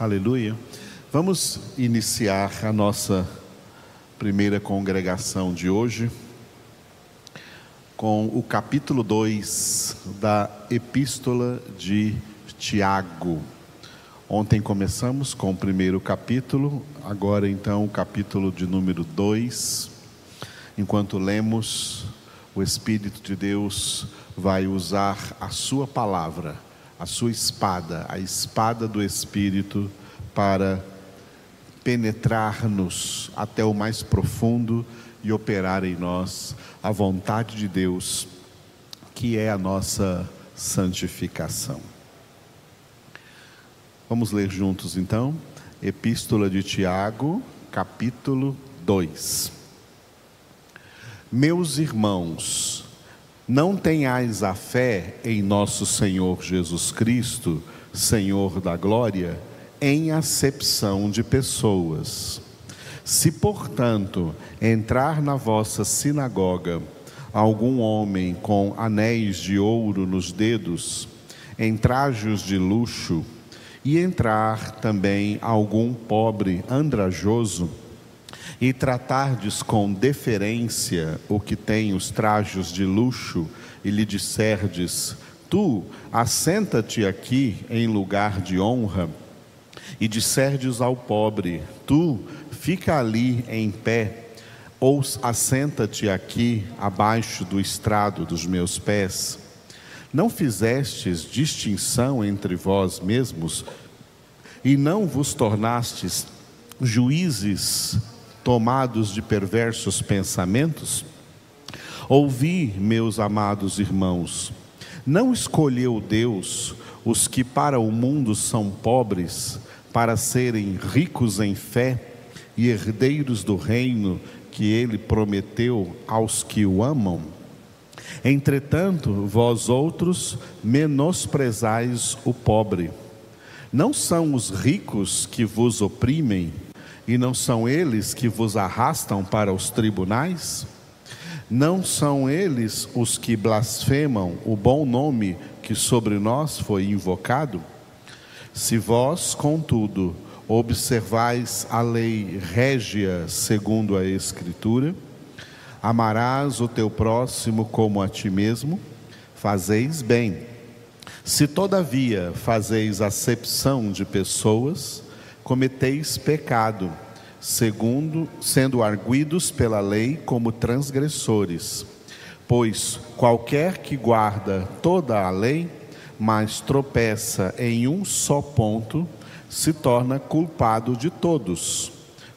Aleluia. Vamos iniciar a nossa primeira congregação de hoje com o capítulo 2 da Epístola de Tiago. Ontem começamos com o primeiro capítulo, agora então o capítulo de número 2. Enquanto lemos, o Espírito de Deus vai usar a Sua palavra a sua espada, a espada do Espírito, para penetrar-nos até o mais profundo e operar em nós a vontade de Deus, que é a nossa santificação. Vamos ler juntos então, Epístola de Tiago, capítulo 2. Meus irmãos, não tenhais a fé em nosso Senhor Jesus Cristo, Senhor da glória, em acepção de pessoas. Se, portanto, entrar na vossa sinagoga algum homem com anéis de ouro nos dedos, em trajos de luxo, e entrar também algum pobre andrajoso, e tratardes com deferência o que tem os trajos de luxo, e lhe disserdes: Tu, assenta-te aqui em lugar de honra, e disserdes ao pobre: Tu, fica ali em pé, ou assenta-te aqui abaixo do estrado dos meus pés. Não fizestes distinção entre vós mesmos, e não vos tornastes juízes tomados de perversos pensamentos? Ouvi, meus amados irmãos, não escolheu Deus os que para o mundo são pobres, para serem ricos em fé e herdeiros do reino que ele prometeu aos que o amam? Entretanto, vós outros menosprezais o pobre. Não são os ricos que vos oprimem, e não são eles que vos arrastam para os tribunais? Não são eles os que blasfemam o bom nome que sobre nós foi invocado? Se vós, contudo, observais a lei régia segundo a Escritura, amarás o teu próximo como a ti mesmo, fazeis bem. Se todavia fazeis acepção de pessoas, cometeis pecado, segundo sendo arguidos pela lei como transgressores. Pois qualquer que guarda toda a lei, mas tropeça em um só ponto, se torna culpado de todos.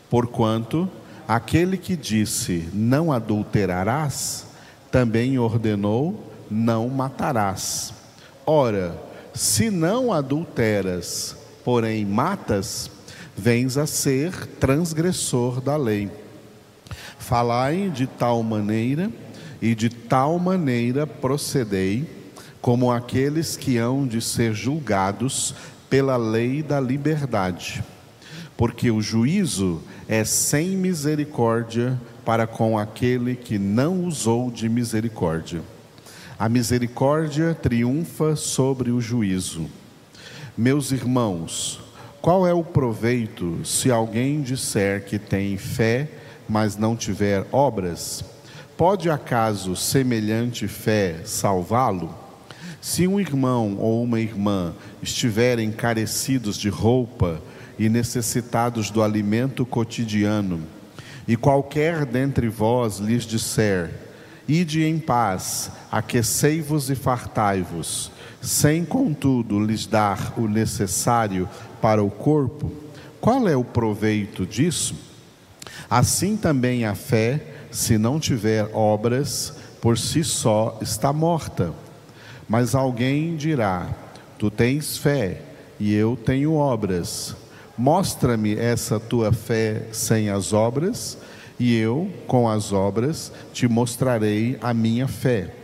Porquanto aquele que disse não adulterarás, também ordenou não matarás. Ora, se não adulteras, porém matas, vens a ser transgressor da lei. Falai de tal maneira e de tal maneira procedei, como aqueles que hão de ser julgados pela lei da liberdade. Porque o juízo é sem misericórdia para com aquele que não usou de misericórdia. A misericórdia triunfa sobre o juízo. Meus irmãos, qual é o proveito se alguém disser que tem fé, mas não tiver obras? Pode acaso semelhante fé salvá-lo? Se um irmão ou uma irmã estiverem carecidos de roupa e necessitados do alimento cotidiano, e qualquer dentre vós lhes disser: Ide em paz, aquecei-vos e fartai-vos, sem contudo lhes dar o necessário para o corpo, qual é o proveito disso? Assim também a fé, se não tiver obras, por si só está morta. Mas alguém dirá: Tu tens fé e eu tenho obras. Mostra-me essa tua fé sem as obras, e eu, com as obras, te mostrarei a minha fé.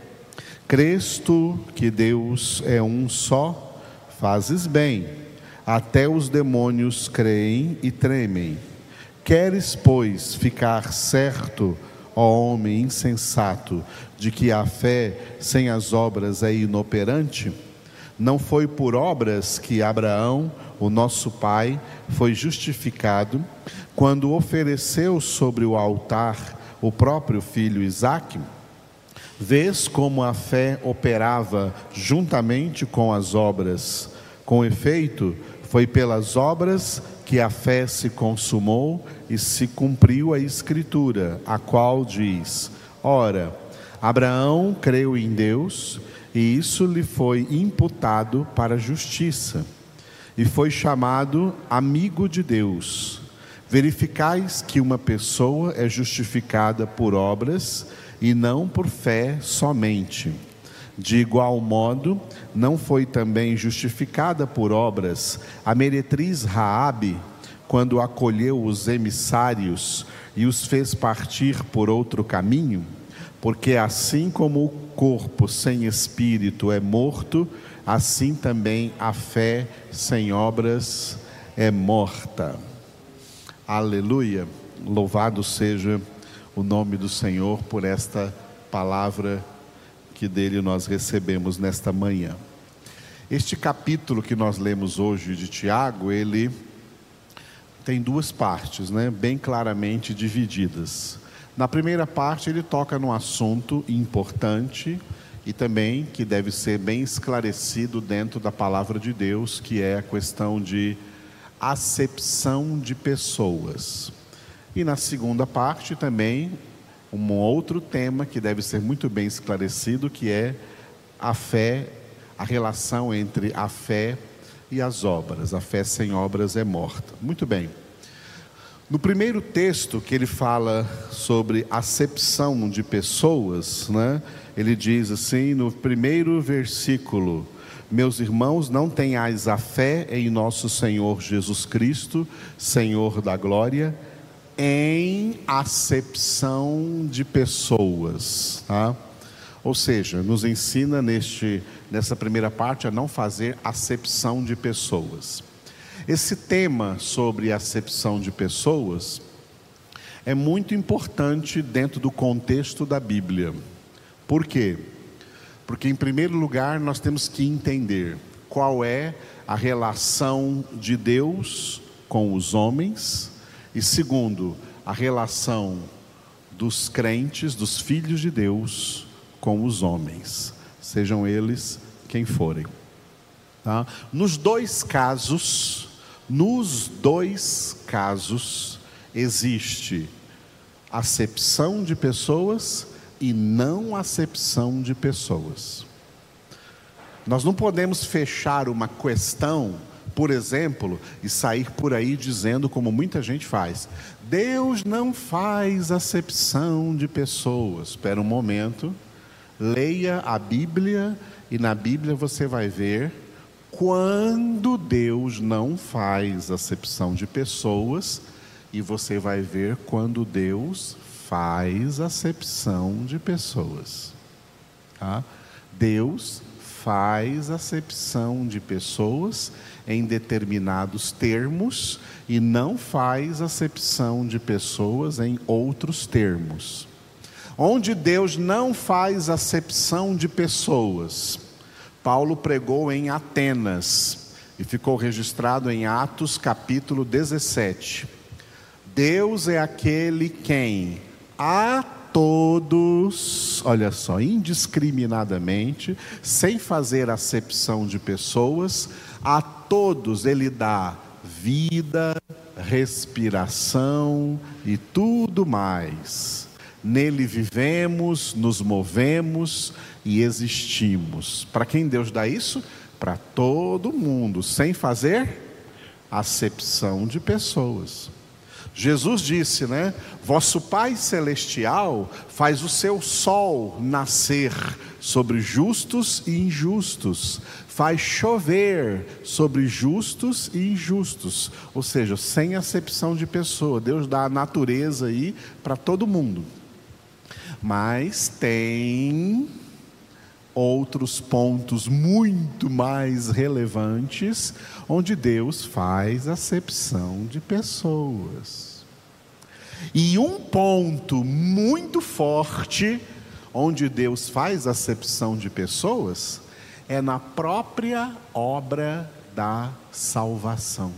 Crês tu que Deus é um só? Fazes bem até os demônios creem e tremem. Queres, pois, ficar certo, ó homem insensato, de que a fé sem as obras é inoperante? Não foi por obras que Abraão, o nosso pai, foi justificado quando ofereceu sobre o altar o próprio filho Isaque? Vês como a fé operava juntamente com as obras. Com efeito, foi pelas obras que a fé se consumou e se cumpriu a Escritura, a qual diz: Ora, Abraão creu em Deus e isso lhe foi imputado para justiça, e foi chamado amigo de Deus. Verificais que uma pessoa é justificada por obras e não por fé somente. De igual modo, não foi também justificada por obras a meretriz Raabe, quando acolheu os emissários e os fez partir por outro caminho? Porque assim como o corpo sem espírito é morto, assim também a fé sem obras é morta. Aleluia. Louvado seja o nome do Senhor por esta palavra que dele nós recebemos nesta manhã. Este capítulo que nós lemos hoje de Tiago, ele tem duas partes, né, bem claramente divididas. Na primeira parte, ele toca num assunto importante e também que deve ser bem esclarecido dentro da palavra de Deus, que é a questão de acepção de pessoas. E na segunda parte também um outro tema que deve ser muito bem esclarecido, que é a fé, a relação entre a fé e as obras. A fé sem obras é morta. Muito bem. No primeiro texto que ele fala sobre acepção de pessoas, né? Ele diz assim no primeiro versículo: Meus irmãos, não tenhais a fé em nosso Senhor Jesus Cristo, Senhor da glória, em acepção de pessoas, tá? Ou seja, nos ensina neste nessa primeira parte a não fazer acepção de pessoas. Esse tema sobre acepção de pessoas é muito importante dentro do contexto da Bíblia. Por quê? Porque, em primeiro lugar, nós temos que entender qual é a relação de Deus com os homens, e segundo, a relação dos crentes, dos filhos de Deus, com os homens, sejam eles quem forem. Tá? Nos dois casos, nos dois casos, existe acepção de pessoas e não acepção de pessoas. Nós não podemos fechar uma questão, por exemplo, e sair por aí dizendo, como muita gente faz: Deus não faz acepção de pessoas. Espera um momento, leia a Bíblia e na Bíblia você vai ver quando Deus não faz acepção de pessoas, e você vai ver quando Deus faz acepção de pessoas. Tá? Deus faz acepção de pessoas em determinados termos e não faz acepção de pessoas em outros termos. Onde Deus não faz acepção de pessoas, Paulo pregou em Atenas e ficou registrado em Atos capítulo 17. Deus é aquele quem a todos, olha só, indiscriminadamente, sem fazer acepção de pessoas, a todos ele dá vida, respiração e tudo mais. Nele vivemos, nos movemos e existimos. Para quem Deus dá isso? Para todo mundo, sem fazer acepção de pessoas. Jesus disse, né? Vosso Pai Celestial faz o seu sol nascer sobre justos e injustos, faz chover sobre justos e injustos, ou seja, sem acepção de pessoa. Deus dá a natureza aí para todo mundo. Mas tem outros pontos muito mais relevantes, onde Deus faz acepção de pessoas. E um ponto muito forte, onde Deus faz acepção de pessoas, é na própria obra da salvação.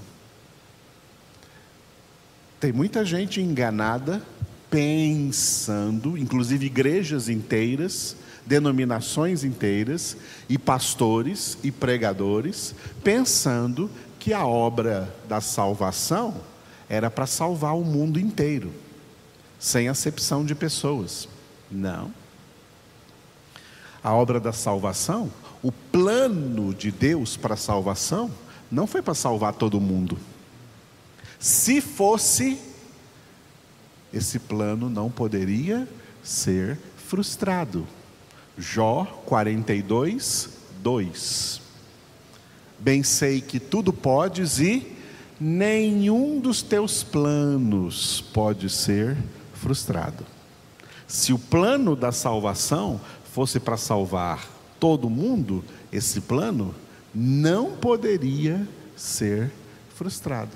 Tem muita gente enganada, pensando, inclusive igrejas inteiras, denominações inteiras, e pastores e pregadores, pensando que a obra da salvação era para salvar o mundo inteiro, sem acepção de pessoas. Não. A obra da salvação, o plano de Deus para a salvação, não foi para salvar todo mundo. Se fosse, esse plano não poderia ser frustrado. Jó 42, 2. Bem sei que tudo podes e nenhum dos teus planos pode ser frustrado. Se o plano da salvação fosse para salvar todo mundo, esse plano não poderia ser frustrado.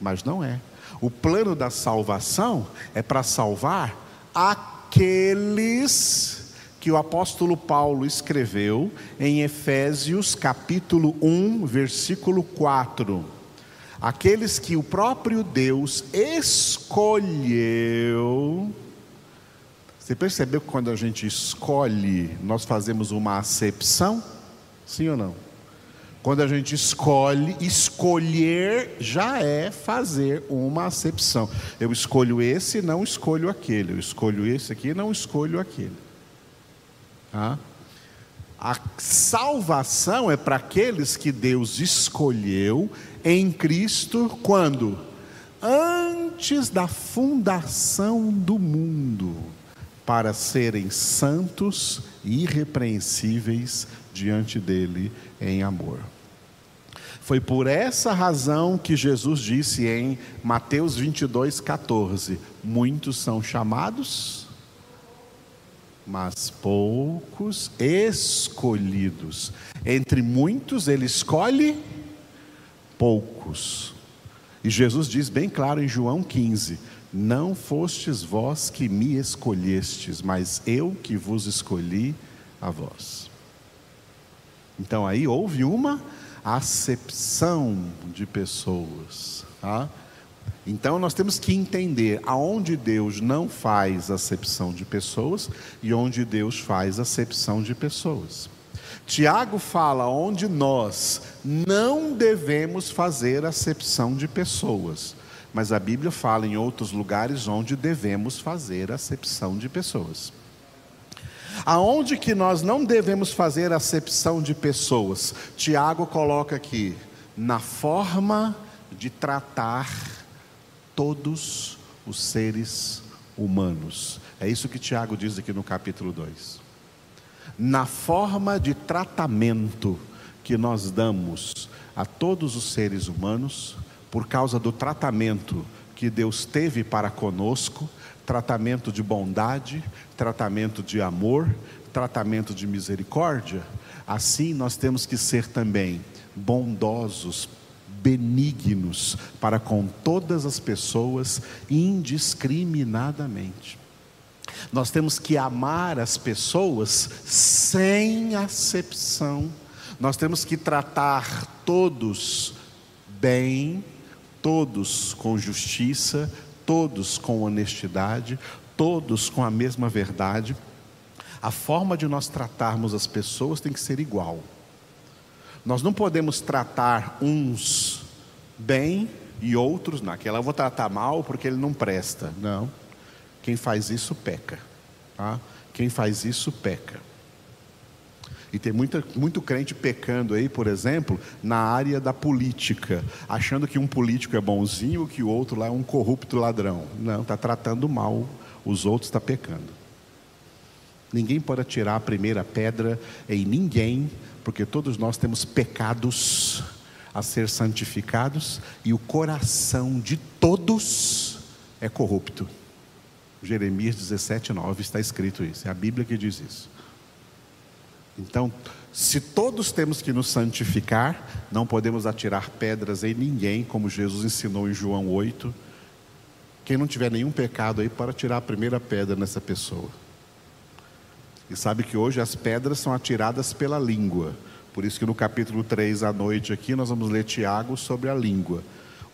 Mas não é. O plano da salvação é para salvar aqueles que o apóstolo Paulo escreveu em Efésios capítulo 1, versículo 4. Aqueles que o próprio Deus escolheu. Você percebeu que quando a gente escolhe, nós fazemos uma acepção? Sim ou não? Quando a gente escolhe, escolher já é fazer uma acepção. Eu escolho esse, não escolho aquele. Eu escolho esse aqui, não escolho aquele. A salvação é para aqueles que Deus escolheu em Cristo quando? Antes da fundação do mundo, para serem santos e irrepreensíveis diante dele em amor. Foi por essa razão que Jesus disse em Mateus 22, 14: Muitos são chamados, mas poucos escolhidos. Entre muitos, ele escolhe poucos. E Jesus diz bem claro em João 15: Não fostes vós que me escolhestes, mas eu que vos escolhi a vós. Então aí houve uma acepção de pessoas. Tá? Então nós temos que entender aonde Deus não faz acepção de pessoas e onde Deus faz acepção de pessoas. Tiago fala onde nós não devemos fazer acepção de pessoas, mas a Bíblia fala em outros lugares onde devemos fazer acepção de pessoas. Aonde que nós não devemos fazer acepção de pessoas? Tiago coloca aqui, na forma de tratar todos os seres humanos. É isso que Tiago diz aqui no capítulo 2. Na forma de tratamento que nós damos a todos os seres humanos, por causa do tratamento que Deus teve para conosco, tratamento de bondade, tratamento de amor, tratamento de misericórdia, assim nós temos que ser também bondosos benignos para com todas as pessoas indiscriminadamente. Nós temos que amar as pessoas sem acepção. Nós temos que tratar todos bem, todos com justiça, todos com honestidade, todos com a mesma verdade. A forma de nós tratarmos as pessoas tem que ser igual. Nós não podemos tratar uns bem e outros, naquela eu vou tratar mal porque ele não presta. Não. Quem faz isso peca. Tá? Quem faz isso peca. E tem muita, muito crente pecando aí, por exemplo, na área da política, achando que um político é bonzinho, que o outro lá é um corrupto ladrão. Não, está tratando mal os outros, está pecando. Ninguém pode atirar a primeira pedra em ninguém porque todos nós temos pecados a ser santificados e o coração de todos é corrupto. Jeremias 17, 9 está escrito isso, é a Bíblia que diz isso. Então, se todos temos que nos santificar, não podemos atirar pedras em ninguém, como Jesus ensinou em João 8. Quem não tiver nenhum pecado aí, para tirar a primeira pedra nessa pessoa. E sabe que hoje as pedras são atiradas pela língua. Por isso que no capítulo 3 à noite aqui nós vamos ler Tiago sobre a língua.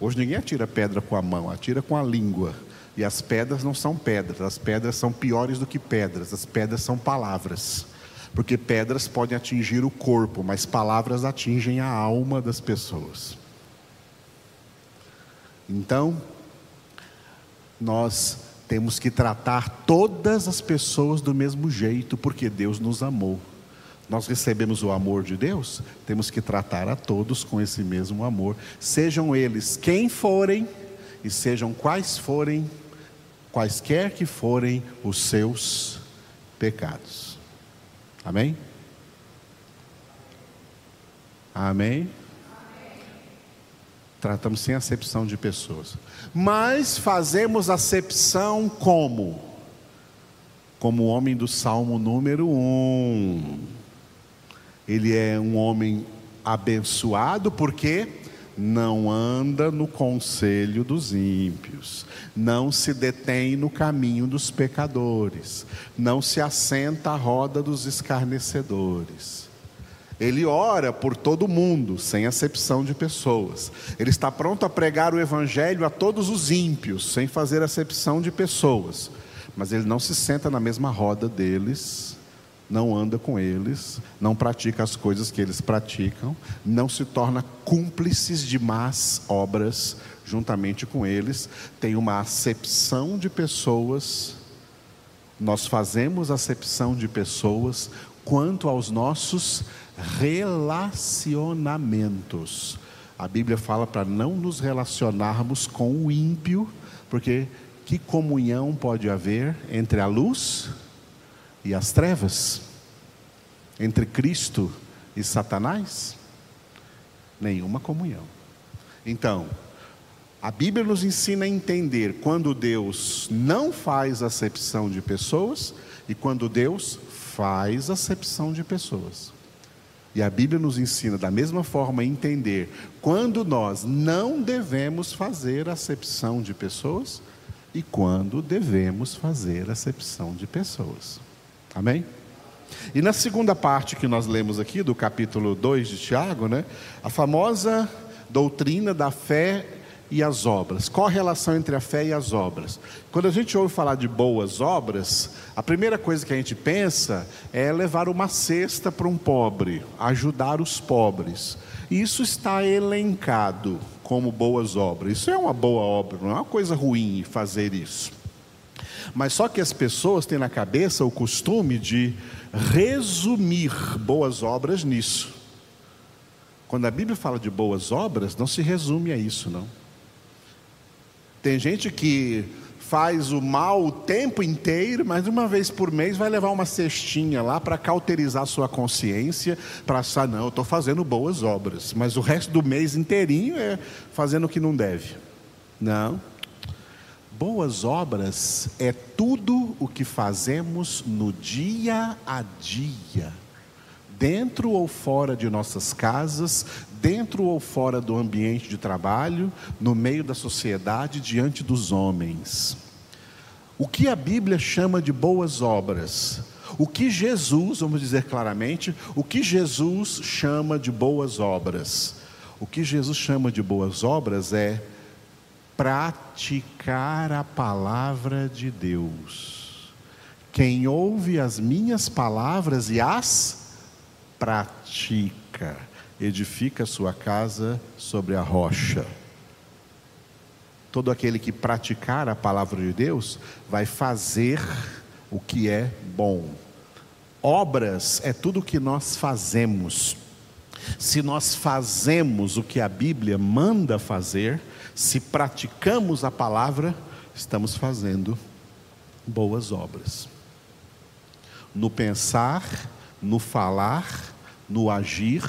Hoje ninguém atira pedra com a mão, atira com a língua. E as pedras não são pedras, as pedras são piores do que pedras, as pedras são palavras. Porque pedras podem atingir o corpo, mas palavras atingem a alma das pessoas. Então, nós temos que tratar todas as pessoas do mesmo jeito, porque Deus nos amou. Nós recebemos o amor de Deus, temos que tratar a todos com esse mesmo amor, sejam eles quem forem e sejam quais forem, quaisquer que forem os seus pecados. Amém? Amém? Tratamos sem acepção de pessoas. Mas fazemos acepção como? Como o homem do Salmo número 1. Ele é um homem abençoado porque não anda no conselho dos ímpios, não se detém no caminho dos pecadores, não se assenta à roda dos escarnecedores ele ora por todo mundo, sem acepção de pessoas. Ele está pronto a pregar o evangelho a todos os ímpios, sem fazer acepção de pessoas. Mas ele não se senta na mesma roda deles, não anda com eles, não pratica as coisas que eles praticam, não se torna cúmplices de más obras juntamente com eles, tem uma acepção de pessoas. Nós fazemos acepção de pessoas quanto aos nossos relacionamentos. A Bíblia fala para não nos relacionarmos com o ímpio, porque que comunhão pode haver entre a luz e as trevas? Entre Cristo e Satanás? Nenhuma comunhão. Então, a Bíblia nos ensina a entender quando Deus não faz acepção de pessoas e quando Deus faz acepção de pessoas. E a Bíblia nos ensina da mesma forma a entender quando nós não devemos fazer acepção de pessoas e quando devemos fazer acepção de pessoas. Amém? E na segunda parte que nós lemos aqui, do capítulo 2 de Tiago, né, a famosa doutrina da fé e as obras. Qual a relação entre a fé e as obras? Quando a gente ouve falar de boas obras, a primeira coisa que a gente pensa é levar uma cesta para um pobre, ajudar os pobres. Isso está elencado como boas obras. Isso é uma boa obra, não é uma coisa ruim fazer isso. Mas só que as pessoas têm na cabeça o costume de resumir boas obras nisso. Quando a Bíblia fala de boas obras, não se resume a isso, não. Tem gente que faz o mal o tempo inteiro, mas uma vez por mês vai levar uma cestinha lá para cauterizar sua consciência, para achar, não, eu estou fazendo boas obras, mas o resto do mês inteirinho é fazendo o que não deve. Não. Boas obras é tudo o que fazemos no dia a dia dentro ou fora de nossas casas, dentro ou fora do ambiente de trabalho, no meio da sociedade, diante dos homens. O que a Bíblia chama de boas obras? O que Jesus, vamos dizer claramente, o que Jesus chama de boas obras? O que Jesus chama de boas obras é praticar a palavra de Deus. Quem ouve as minhas palavras e as pratica, edifica sua casa sobre a rocha. Todo aquele que praticar a palavra de Deus vai fazer o que é bom. Obras é tudo o que nós fazemos. Se nós fazemos o que a Bíblia manda fazer, se praticamos a palavra, estamos fazendo boas obras. No pensar, no falar no agir,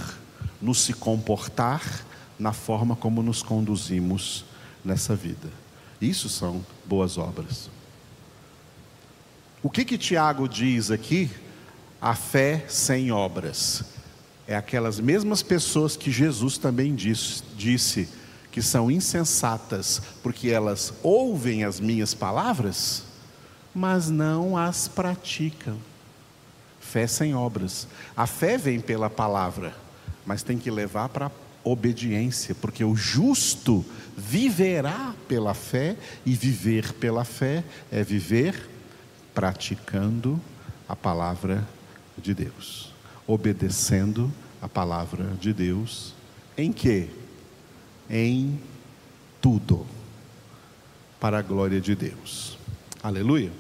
no se comportar, na forma como nos conduzimos nessa vida. Isso são boas obras. O que que Tiago diz aqui? A fé sem obras. É aquelas mesmas pessoas que Jesus também disse, disse que são insensatas, porque elas ouvem as minhas palavras, mas não as praticam. fé sem obras. A fé vem pela palavra, mas tem que levar para obediência, porque o justo viverá pela fé, e viver pela fé é viver praticando a palavra de Deus, obedecendo a palavra de Deus. Em que? Em tudo, para a glória de Deus. Aleluia.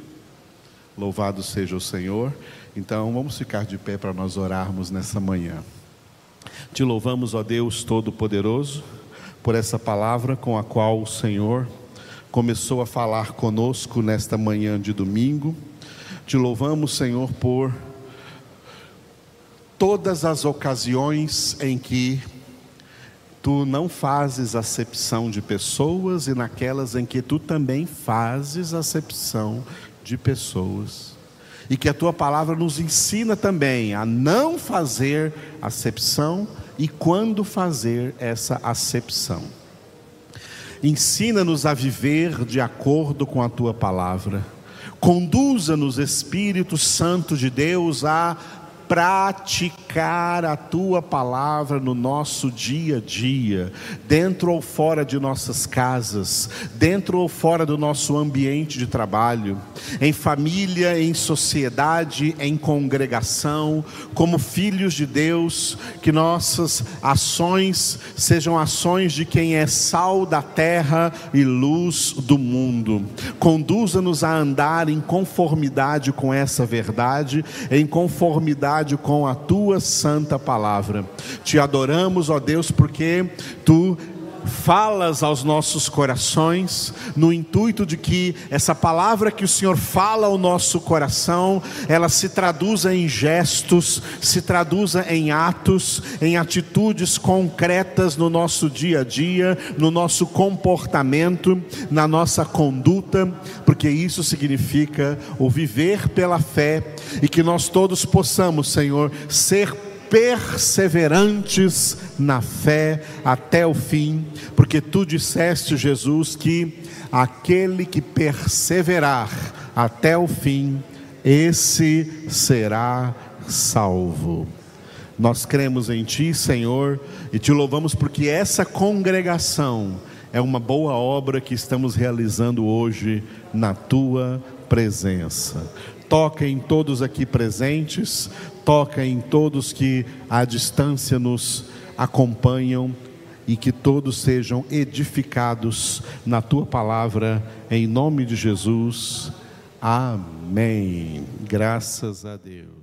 Louvado seja o Senhor. Então vamos ficar de pé para nós orarmos nessa manhã. Te louvamos, ó Deus Todo-Poderoso, por essa palavra com a qual o Senhor começou a falar conosco nesta manhã de domingo. Te louvamos, Senhor, por todas as ocasiões em que tu não fazes acepção de pessoas e naquelas em que tu também fazes acepção de pessoas e que a tua palavra nos ensina também a não fazer acepção e quando fazer essa acepção. Ensina-nos a viver de acordo com a tua palavra. Conduza-nos, Espírito Santo de Deus, a praticar a tua palavra no nosso dia a dia, dentro ou fora de nossas casas, dentro ou fora do nosso ambiente de trabalho, em família, em sociedade, em congregação, como filhos de Deus, que nossas ações sejam ações de quem é sal da terra e luz do mundo. Conduza-nos a andar em conformidade com essa verdade, em conformidade com a tua santa palavra. Te adoramos, ó Deus, porque tu falas aos nossos corações, no intuito de que essa palavra que o Senhor fala ao nosso coração, ela se traduza em gestos, se traduza em atos, em atitudes concretas no nosso dia a dia, no nosso comportamento, na nossa conduta, porque isso significa o viver pela fé e que nós todos possamos, Senhor, ser perseverantes na fé até o fim, porque tu disseste, Jesus, que aquele que perseverar até o fim, esse será salvo. Nós cremos em Ti, Senhor, e te louvamos porque essa congregação é uma boa obra que estamos realizando hoje na Tua presença. Toca em todos aqui presentes, toca em todos que à distância nos acompanham e que todos sejam edificados na tua palavra, em nome de Jesus. Amém. Graças a Deus.